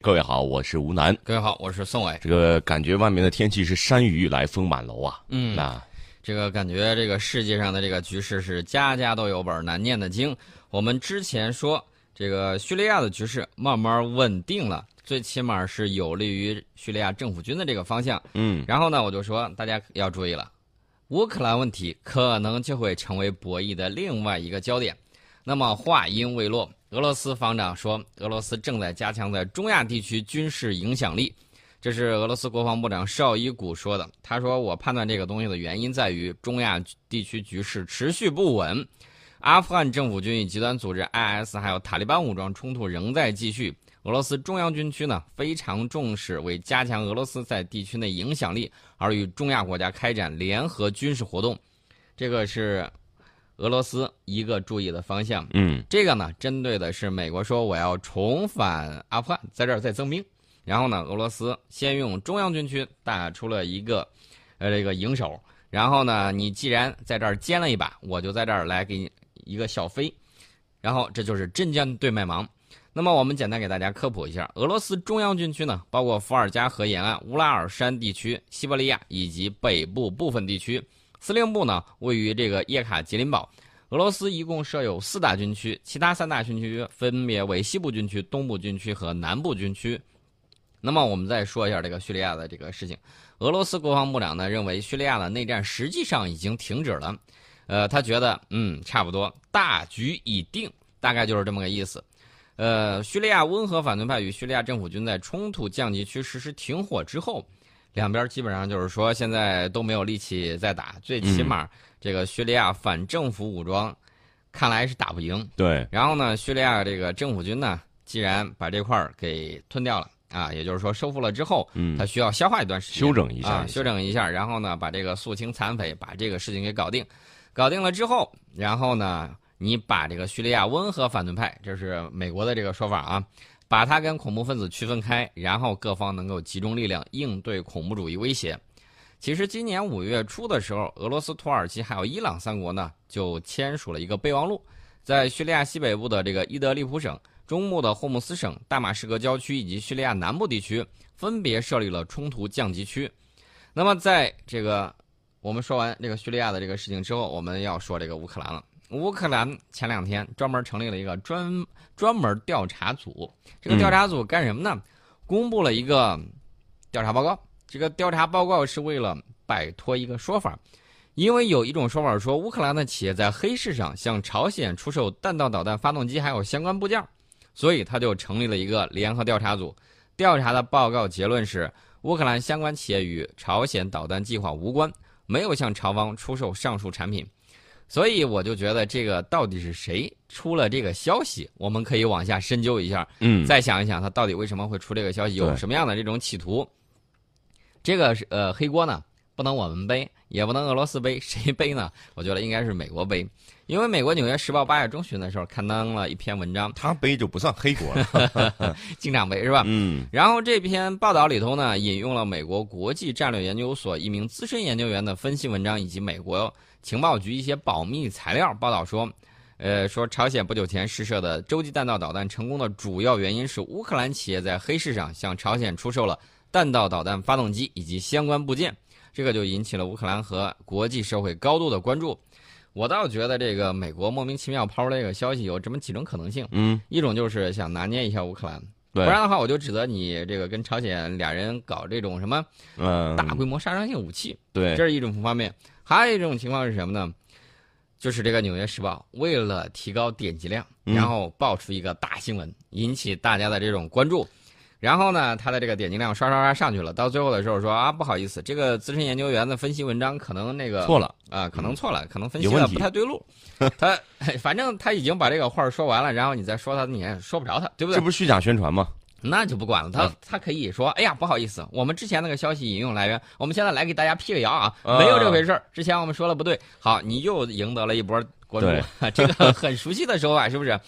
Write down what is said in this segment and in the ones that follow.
各位好，我是吴楠。各位好，我是宋伟。这个感觉外面的天气是山雨欲来风满楼啊。嗯，那这个感觉这个世界上的这个局势是家家都有本难念的经。我们之前说这个叙利亚的局势慢慢稳定了，最起码是有利于叙利亚政府军的这个方向。嗯，然后呢，我就说大家要注意了，乌克兰问题可能就会成为博弈的另外一个焦点。那么话音未落。俄罗斯防长说，俄罗斯正在加强在中亚地区军事影响力，这是俄罗斯国防部长绍伊古说的。他说：“我判断这个东西的原因在于中亚地区局势持续不稳，阿富汗政府军与极端组织 IS 还有塔利班武装冲突仍在继续。俄罗斯中央军区呢非常重视为加强俄罗斯在地区内影响力而与中亚国家开展联合军事活动，这个是。”俄罗斯一个注意的方向，嗯，这个呢，针对的是美国说我要重返阿富汗，在这儿再增兵，然后呢，俄罗斯先用中央军区打出了一个，呃，这个营手，然后呢，你既然在这儿尖了一把，我就在这儿来给你一个小飞，然后这就是镇江对麦芒。那么我们简单给大家科普一下，俄罗斯中央军区呢，包括伏尔加河沿岸、乌拉尔山地区、西伯利亚以及北部部分地区。司令部呢位于这个叶卡捷琳堡。俄罗斯一共设有四大军区，其他三大军区分别为西部军区、东部军区和南部军区。那么我们再说一下这个叙利亚的这个事情。俄罗斯国防部长呢认为叙利亚的内战实际上已经停止了，呃，他觉得嗯差不多大局已定，大概就是这么个意思。呃，叙利亚温和反对派与叙利亚政府军在冲突降级区实施停火之后。两边基本上就是说，现在都没有力气再打，最起码这个叙利亚反政府武装看来是打不赢。对。然后呢，叙利亚这个政府军呢，既然把这块儿给吞掉了啊，也就是说收复了之后，嗯，他需要消化一段时间，休整一下，休整一下，然后呢，把这个肃清残匪，把这个事情给搞定。搞定了之后，然后呢，你把这个叙利亚温和反对派，这是美国的这个说法啊。把它跟恐怖分子区分开，然后各方能够集中力量应对恐怖主义威胁。其实今年五月初的时候，俄罗斯、土耳其还有伊朗三国呢，就签署了一个备忘录，在叙利亚西北部的这个伊德利卜省、中部的霍姆斯省、大马士革郊区以及叙利亚南部地区，分别设立了冲突降级区。那么，在这个我们说完这个叙利亚的这个事情之后，我们要说这个乌克兰了。乌克兰前两天专门成立了一个专专门调查组，这个调查组干什么呢？公布了一个调查报告。这个调查报告是为了摆脱一个说法，因为有一种说法说乌克兰的企业在黑市上向朝鲜出售弹道导弹发动机还有相关部件，所以他就成立了一个联合调查组。调查的报告结论是，乌克兰相关企业与朝鲜导弹计划无关，没有向朝方出售上述产品。所以我就觉得这个到底是谁出了这个消息，我们可以往下深究一下，嗯，再想一想他到底为什么会出这个消息，有什么样的这种企图。这个是呃黑锅呢，不能我们背，也不能俄罗斯背，谁背呢？我觉得应该是美国背，因为美国《纽约时报》八月中旬的时候刊登了一篇文章，他背就不算黑锅了，经常背是吧？嗯。然后这篇报道里头呢，引用了美国国际战略研究所一名资深研究员的分析文章，以及美国。情报局一些保密材料报道说，呃，说朝鲜不久前试射的洲际弹道导弹成功的主要原因是乌克兰企业在黑市上向朝鲜出售了弹道导弹发动机以及相关部件，这个就引起了乌克兰和国际社会高度的关注。我倒觉得这个美国莫名其妙抛出这个消息有这么几种可能性，嗯，一种就是想拿捏一下乌克兰，不然的话我就指责你这个跟朝鲜俩人搞这种什么，嗯，大规模杀伤性武器，对，这是一种方面。还有一种情况是什么呢？就是这个《纽约时报》为了提高点击量，然后爆出一个大新闻，引起大家的这种关注。然后呢，它的这个点击量刷刷刷上去了。到最后的时候说啊，不好意思，这个资深研究员的分析文章可能那个错了啊，可能错了，可能分析的不太对路。他反正他已经把这个话说完了，然后你再说他，你也说不着他，对不对？这不是虚假宣传吗？那就不管了，他他可以说，哎呀，不好意思，我们之前那个消息引用来源，我们现在来给大家辟个谣啊，没有这回事儿，之前我们说了不对，好，你又赢得了一波关注，这个很熟悉的手法是不是？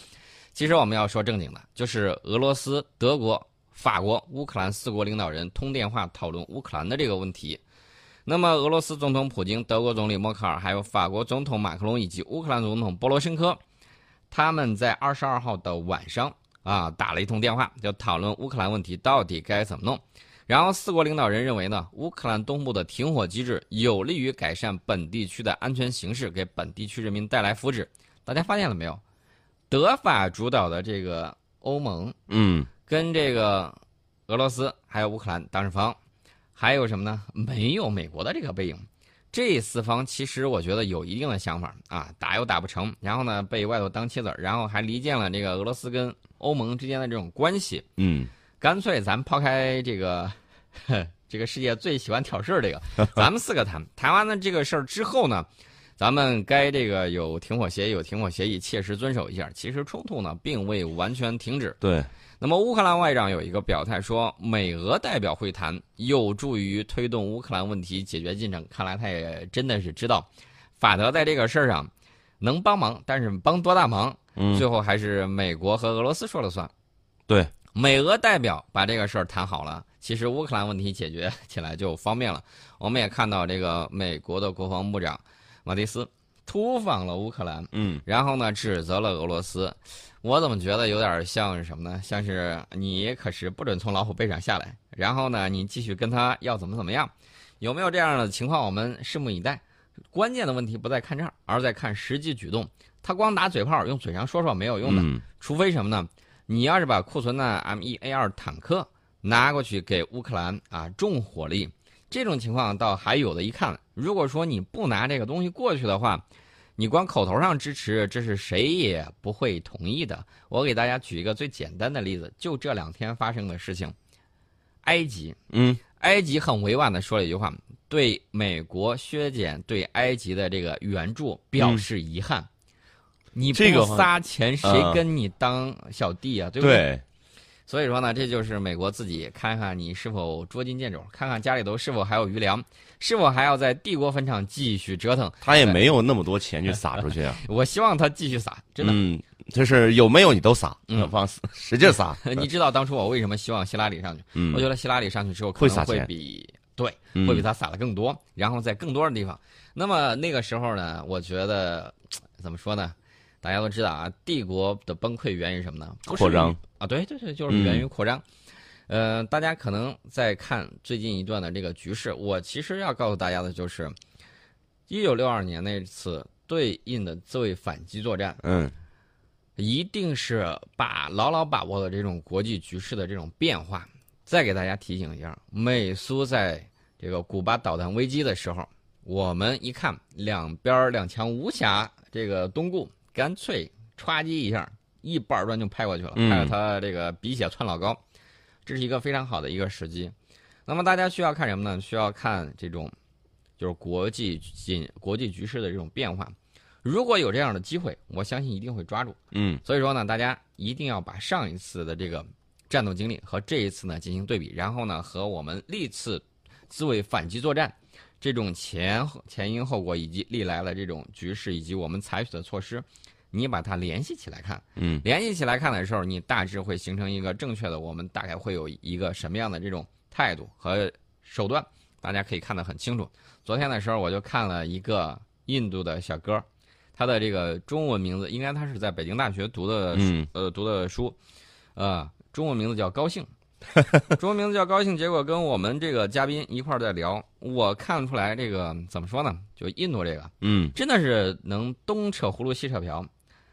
其实我们要说正经的，就是俄罗斯、德国、法国、乌克兰四国领导人通电话讨论乌克兰的这个问题。那么，俄罗斯总统普京、德国总理默克尔，还有法国总统马克龙以及乌克兰总统波罗申科，他们在二十二号的晚上。啊打了一通电话，就讨论乌克兰问题到底该怎么弄。然后四国领导人认为呢，乌克兰东部的停火机制有利于改善本地区的安全形势，给本地区人民带来福祉。大家发现了没有？德法主导的这个欧盟，嗯，跟这个俄罗斯还有乌克兰当事方，还有什么呢？没有美国的这个背影。这四方其实我觉得有一定的想法啊，打又打不成，然后呢被外头当棋子儿，然后还离间了这个俄罗斯跟欧盟之间的这种关系。嗯，干脆咱抛开这个，这个世界最喜欢挑事儿这个，咱们四个谈谈完了这个事儿之后呢，咱们该这个有停火协议有停火协议，切实遵守一下。其实冲突呢并未完全停止。对。那么乌克兰外长有一个表态说，美俄代表会谈有助于推动乌克兰问题解决进程。看来他也真的是知道，法德在这个事儿上能帮忙，但是帮多大忙？嗯，最后还是美国和俄罗斯说了算。对，美俄代表把这个事儿谈好了，其实乌克兰问题解决起来就方便了。我们也看到这个美国的国防部长马蒂斯突访了乌克兰，嗯，然后呢指责了俄罗斯。我怎么觉得有点像是什么呢？像是你可是不准从老虎背上下来，然后呢你继续跟他要怎么怎么样？有没有这样的情况？我们拭目以待。关键的问题不在看这儿，而在看实际举动。他光打嘴炮，用嘴上说说没有用的。除非什么呢？你要是把库存的 M 一 A 二坦克拿过去给乌克兰啊，重火力，这种情况倒还有的一看。如果说你不拿这个东西过去的话，你光口头上支持，这是谁也不会同意的。我给大家举一个最简单的例子，就这两天发生的事情。埃及，嗯，埃及很委婉的说了一句话，对美国削减对埃及的这个援助表示遗憾。你不撒钱，谁跟你当小弟啊？对不对？所以说呢，这就是美国自己看看你是否捉襟见肘，看看家里头是否还有余粮，是否还要在帝国坟场继续折腾。他也没有那么多钱去撒出去啊。我希望他继续撒，真的。嗯，就是有没有你都撒，嗯，放使劲撒。你知道当初我为什么希望希拉里上去？嗯，我觉得希拉里上去之后可能会比对，会比他撒的更多，然后在更多的地方。那么那个时候呢，我觉得怎么说呢？大家都知道啊，帝国的崩溃源于什么呢？扩张啊，对对对，就是源于扩张。呃，大家可能在看最近一段的这个局势，我其实要告诉大家的就是，一九六二年那次对印的自卫反击作战，嗯，一定是把牢牢把握了这种国际局势的这种变化。再给大家提醒一下，美苏在这个古巴导弹危机的时候，我们一看两边两强无暇这个东顾。干脆歘叽一下，一板砖就拍过去了，拍得他这个鼻血窜老高，这是一个非常好的一个时机。那么大家需要看什么呢？需要看这种就是国际紧国际局势的这种变化。如果有这样的机会，我相信一定会抓住。嗯，所以说呢，大家一定要把上一次的这个战斗经历和这一次呢进行对比，然后呢和我们历次自卫反击作战。这种前前因后果以及历来的这种局势以及我们采取的措施，你把它联系起来看，嗯，联系起来看的时候，你大致会形成一个正确的，我们大概会有一个什么样的这种态度和手段，大家可以看得很清楚。昨天的时候我就看了一个印度的小哥，他的这个中文名字应该他是在北京大学读的，呃，读的书，呃，中文名字叫高兴。中文名字叫高兴，结果跟我们这个嘉宾一块儿在聊，我看出来这个怎么说呢？就印度这个，嗯，真的是能东扯葫芦西扯瓢，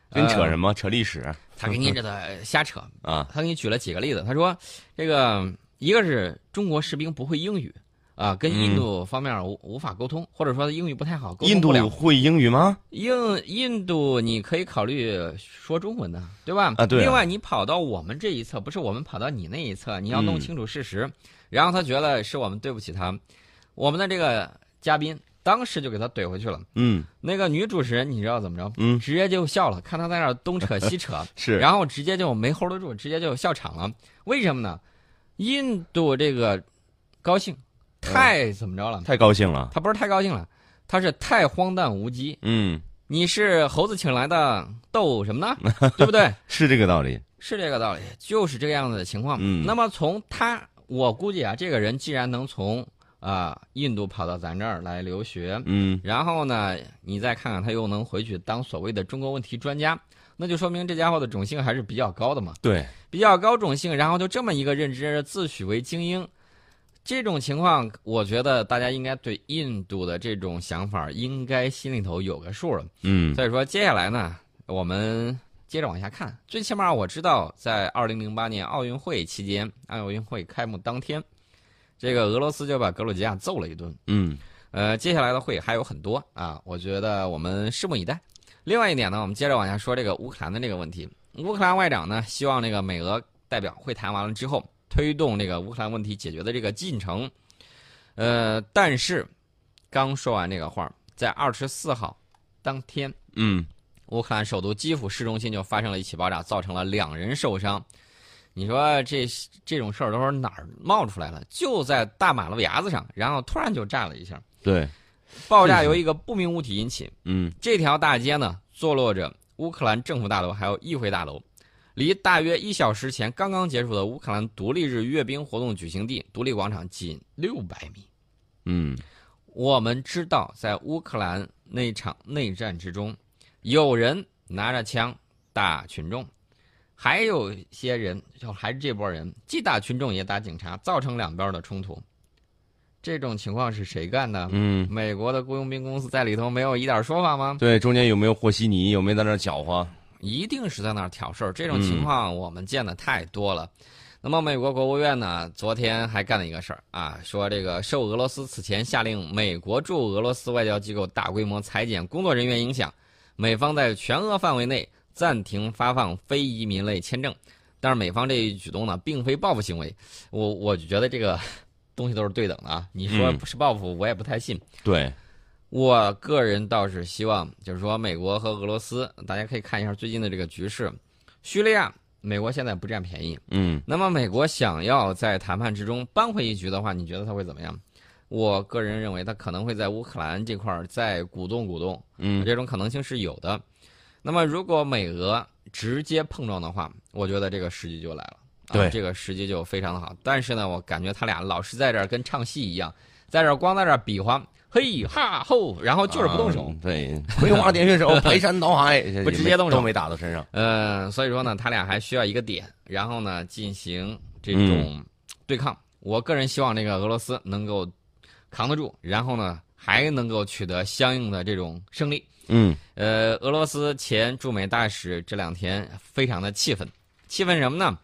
跟扯什么？扯历史？他给你这个 瞎扯啊！他给你举了几个例子，他说这个一个是中国士兵不会英语。啊，跟印度方面无无法沟通，或者说英语不太好。印度会英语吗？印印度你可以考虑说中文的，对吧？啊，对。另外，你跑到我们这一侧，不是我们跑到你那一侧，你要弄清楚事实。然后他觉得是我们对不起他，我们的这个嘉宾当时就给他怼回去了。嗯。那个女主持人你知道怎么着？嗯。直接就笑了，看他在那东扯西扯，是。然后直接就没 hold 得住，直接就笑场了。为什么呢？印度这个高兴。太怎么着了？太高兴了。他不是太高兴了，他是太荒诞无稽。嗯，你是猴子请来的逗什么呢？对不对？是这个道理。是这个道理，就是这个样子的情况。嗯。那么从他，我估计啊，这个人既然能从啊印度跑到咱这儿来留学，嗯，然后呢，你再看看他又能回去当所谓的中国问题专家，那就说明这家伙的种姓还是比较高的嘛。对，比较高种姓，然后就这么一个认知，自诩为精英，这种情况，我觉得大家应该对印度的这种想法应该心里头有个数了。嗯所以说，接下来呢，我们接着往下看。最起码我知道，在二零零八年奥运会期间，奥运会开幕当天，这个俄罗斯就把格鲁吉亚揍了一顿。嗯呃，接下来的会还有很多啊，我觉得我们拭目以待。另外一点呢，我们接着往下说这个乌克兰的这个问题。乌克兰外长呢，希望那个美俄代表会谈完了之后，推动这个乌克兰问题解决的这个进程。呃，但是刚说完这个话，在二十四号当天，嗯乌克兰首都基辅市中心就发生了一起爆炸，造成了两人受伤。你说这这种事儿都是哪儿冒出来了？就在大马路牙子上，然后突然就炸了一下。对，爆炸由一个不明物体引起。嗯这条大街呢，坐落着乌克兰政府大楼还有议会大楼，离大约一小时前刚刚结束的乌克兰独立日阅兵活动举行地独立广场仅六百米。嗯我们知道，在乌克兰那场内战之中，有人拿着枪打群众，还有些人就还是这波人既打群众也打警察，造成两边的冲突。这种情况是谁干的？嗯，美国的雇佣兵公司在里头没有一点说法吗？对，中间有没有和稀泥？有没有在那搅和？一定是在那儿挑事儿。这种情况我们见的太多了。那么，美国国务院呢，昨天还干了一个事儿啊，说这个受俄罗斯此前下令美国驻俄罗斯外交机构大规模裁减工作人员影响，美方在全俄范围内暂停发放非移民类签证。但是美方这一举动呢，并非报复行为，我我就觉得这个 东西都是对等的啊。你说嗯不是报复，我也不太信。对，我个人倒是希望，就是说美国和俄罗斯，大家可以看一下最近的这个局势。叙利亚，美国现在不占便宜，嗯那么美国想要在谈判之中扳回一局的话，你觉得他会怎么样？我个人认为，他可能会在乌克兰这块儿再鼓动鼓动，嗯这种可能性是有的。那么，如果美俄直接碰撞的话，我觉得这个时机就来了。啊、对这个时机就非常的好。但是呢，我感觉他俩老是在这儿跟唱戏一样，在这儿光在这儿比划，嘿哈吼，然后就是不动手。啊对，葵花点穴手，排山倒海，不直接动手都没打到身上。呃，所以说呢，他俩还需要一个点，然后呢进行这种对抗。我个人希望这个俄罗斯能够扛得住，然后呢还能够取得相应的这种胜利。嗯呃，俄罗斯前驻美大使这两天非常的气愤，气愤什么呢？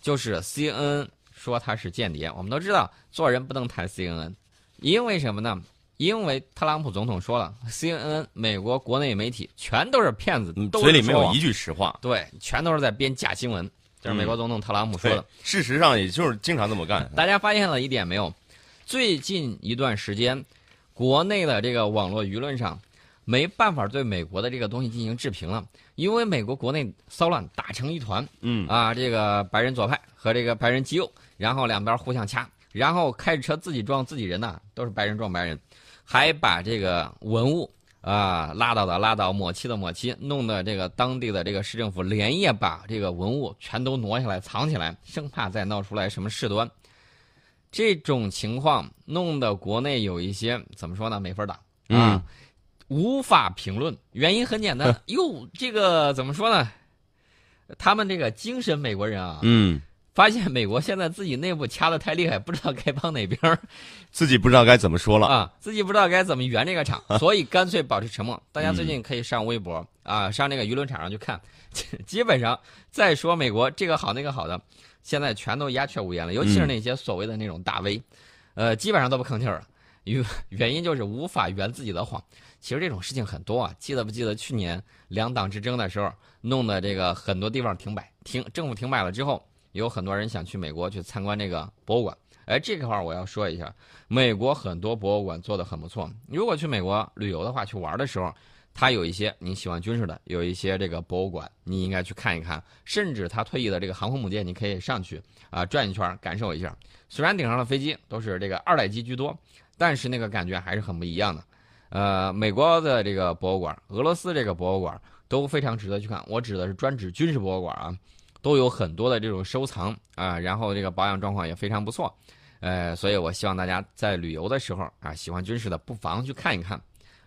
就是 CNN 说他是间谍。我们都知道做人不能谈 CNN，因为什么呢？因为特朗普总统说了，CNN 美国国内媒体全都是骗子，都是嘴里没有一句实话。对，全都是在编假新闻。这是美国总统特朗普说的。对，事实上也就是经常这么干。大家发现了一点没有？最近一段时间，国内的这个网络舆论上没办法对美国的这个东西进行置评了，因为美国国内骚乱打成一团嗯啊，这个白人左派和这个白人极右，然后两边互相掐，然后开着车自己撞自己人呐、都是白人撞白人，还把这个文物。啊，拉倒的拉倒，抹漆的抹漆，弄得这个当地的这个市政府连夜把这个文物全都挪下来藏起来，生怕再闹出来什么事端。这种情况弄得国内有一些怎么说呢？没法打啊，嗯无法评论。原因很简单，哟，这个怎么说呢？他们这个精神美国人啊，嗯，发现美国现在自己内部掐的太厉害，不知道该帮哪边儿 自己不知道该怎么说了。啊，自己不知道该怎么圆这个场，所以干脆保持沉默。大家最近可以上微博啊，上那个舆论场上去看，基本上再说美国这个好那个好的，现在全都鸦雀无言了，尤其是那些所谓的那种大 V，呃，基本上都不吭气儿了。原 原因就是无法圆自己的谎。其实这种事情很多啊，记得不记得去年两党之争的时候，弄得这个很多地方停摆，停政府停摆了之后，有很多人想去美国去参观这个博物馆。哎，这块儿我要说一下，美国很多博物馆做的很不错。如果去美国旅游的话，去玩的时候，它有一些你喜欢军事的，有一些这个博物馆，你应该去看一看。甚至它退役的这个航空母舰，你可以上去啊转一圈，感受一下。虽然顶上的飞机都是这个二代机居多，但是那个感觉还是很不一样的。呃，美国的这个博物馆，俄罗斯这个博物馆都非常值得去看。我指的是专指军事博物馆啊，都有很多的这种收藏啊，然后这个保养状况也非常不错。呃，所以我希望大家在旅游的时候啊，喜欢军事的不妨去看一看。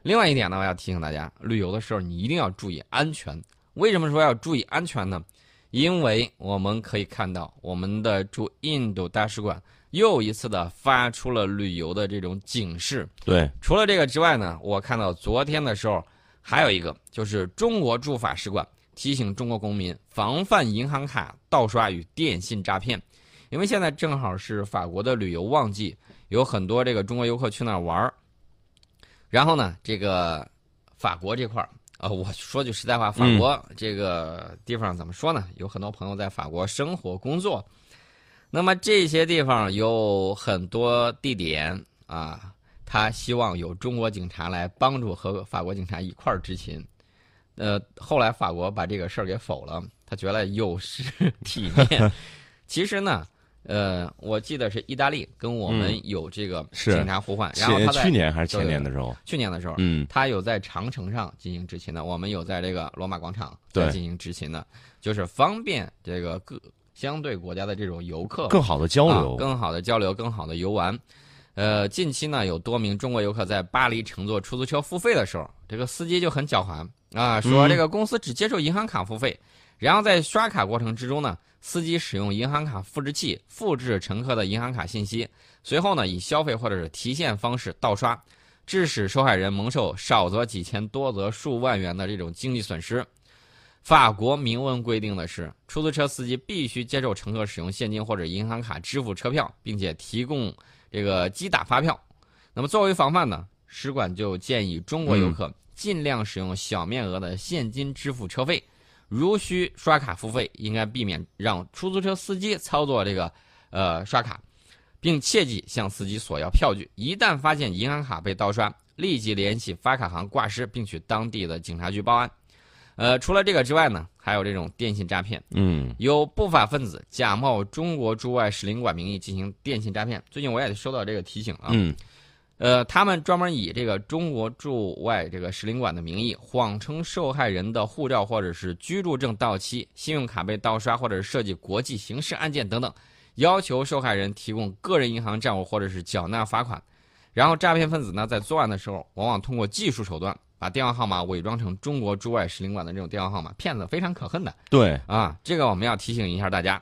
另外一点呢，我要提醒大家，旅游的时候你一定要注意安全，为什么说要注意安全呢？因为我们可以看到，我们的驻印度大使馆又一次的发出了旅游的这种警示。对，除了这个之外呢，我看到昨天的时候还有一个，就是中国驻法使馆提醒中国公民防范银行卡盗刷与电信诈骗，因为现在正好是法国的旅游旺季，有很多这个中国游客去那儿玩儿。然后呢，这个法国这块儿。呃，我说句实在话，法国这个地方怎么说呢？有很多朋友在法国生活工作，那么这些地方有很多地点啊，他希望有中国警察来帮助和法国警察一块儿执勤。呃，后来法国把这个事儿给否了，他觉得有失 体面。其实呢。呃，我记得是意大利跟我们有这个警察互换，然后他在去年还是前年的时候，去年的时候，嗯，他有在长城上进行执勤的，我们有在这个罗马广场在进行执勤的，就是方便这个各相对国家的这种游客更好的交流，更好的交流，更好的游玩。呃，近期呢，有多名中国游客在巴黎乘坐出租车付费的时候，这个司机就很狡猾啊，说这个公司只接受银行卡付费，然后在刷卡过程之中呢。司机使用银行卡复制器复制乘客的银行卡信息，随后呢以消费或者是提现方式盗刷，致使受害人蒙受少则几千多则数万元的这种经济损失。法国明文规定的是，出租车司机必须接受乘客使用现金或者银行卡支付车票，并且提供这个机打发票。那么作为防范呢，使馆就建议中国游客尽量使用小面额的现金支付车费。如需刷卡付费，应该避免让出租车司机操作这个，呃，刷卡，并切记向司机索要票据。一旦发现银行卡被盗刷，立即联系发卡行挂失，并去当地的警察局报案。呃，除了这个之外呢，还有这种电信诈骗。嗯，有不法分子假冒中国驻外使领馆名义进行电信诈骗。最近我也收到这个提醒啊。嗯。呃，他们专门以这个中国驻外这个使领馆的名义，谎称受害人的护照或者是居住证到期、信用卡被盗刷，或者是涉及国际刑事案件等等，要求受害人提供个人银行账户或者是缴纳罚款。然后诈骗分子呢，在作案的时候，往往通过技术手段，把电话号码伪装成中国驻外使领馆的这种电话号码，骗子非常可恨的。对啊，这个我们要提醒一下大家。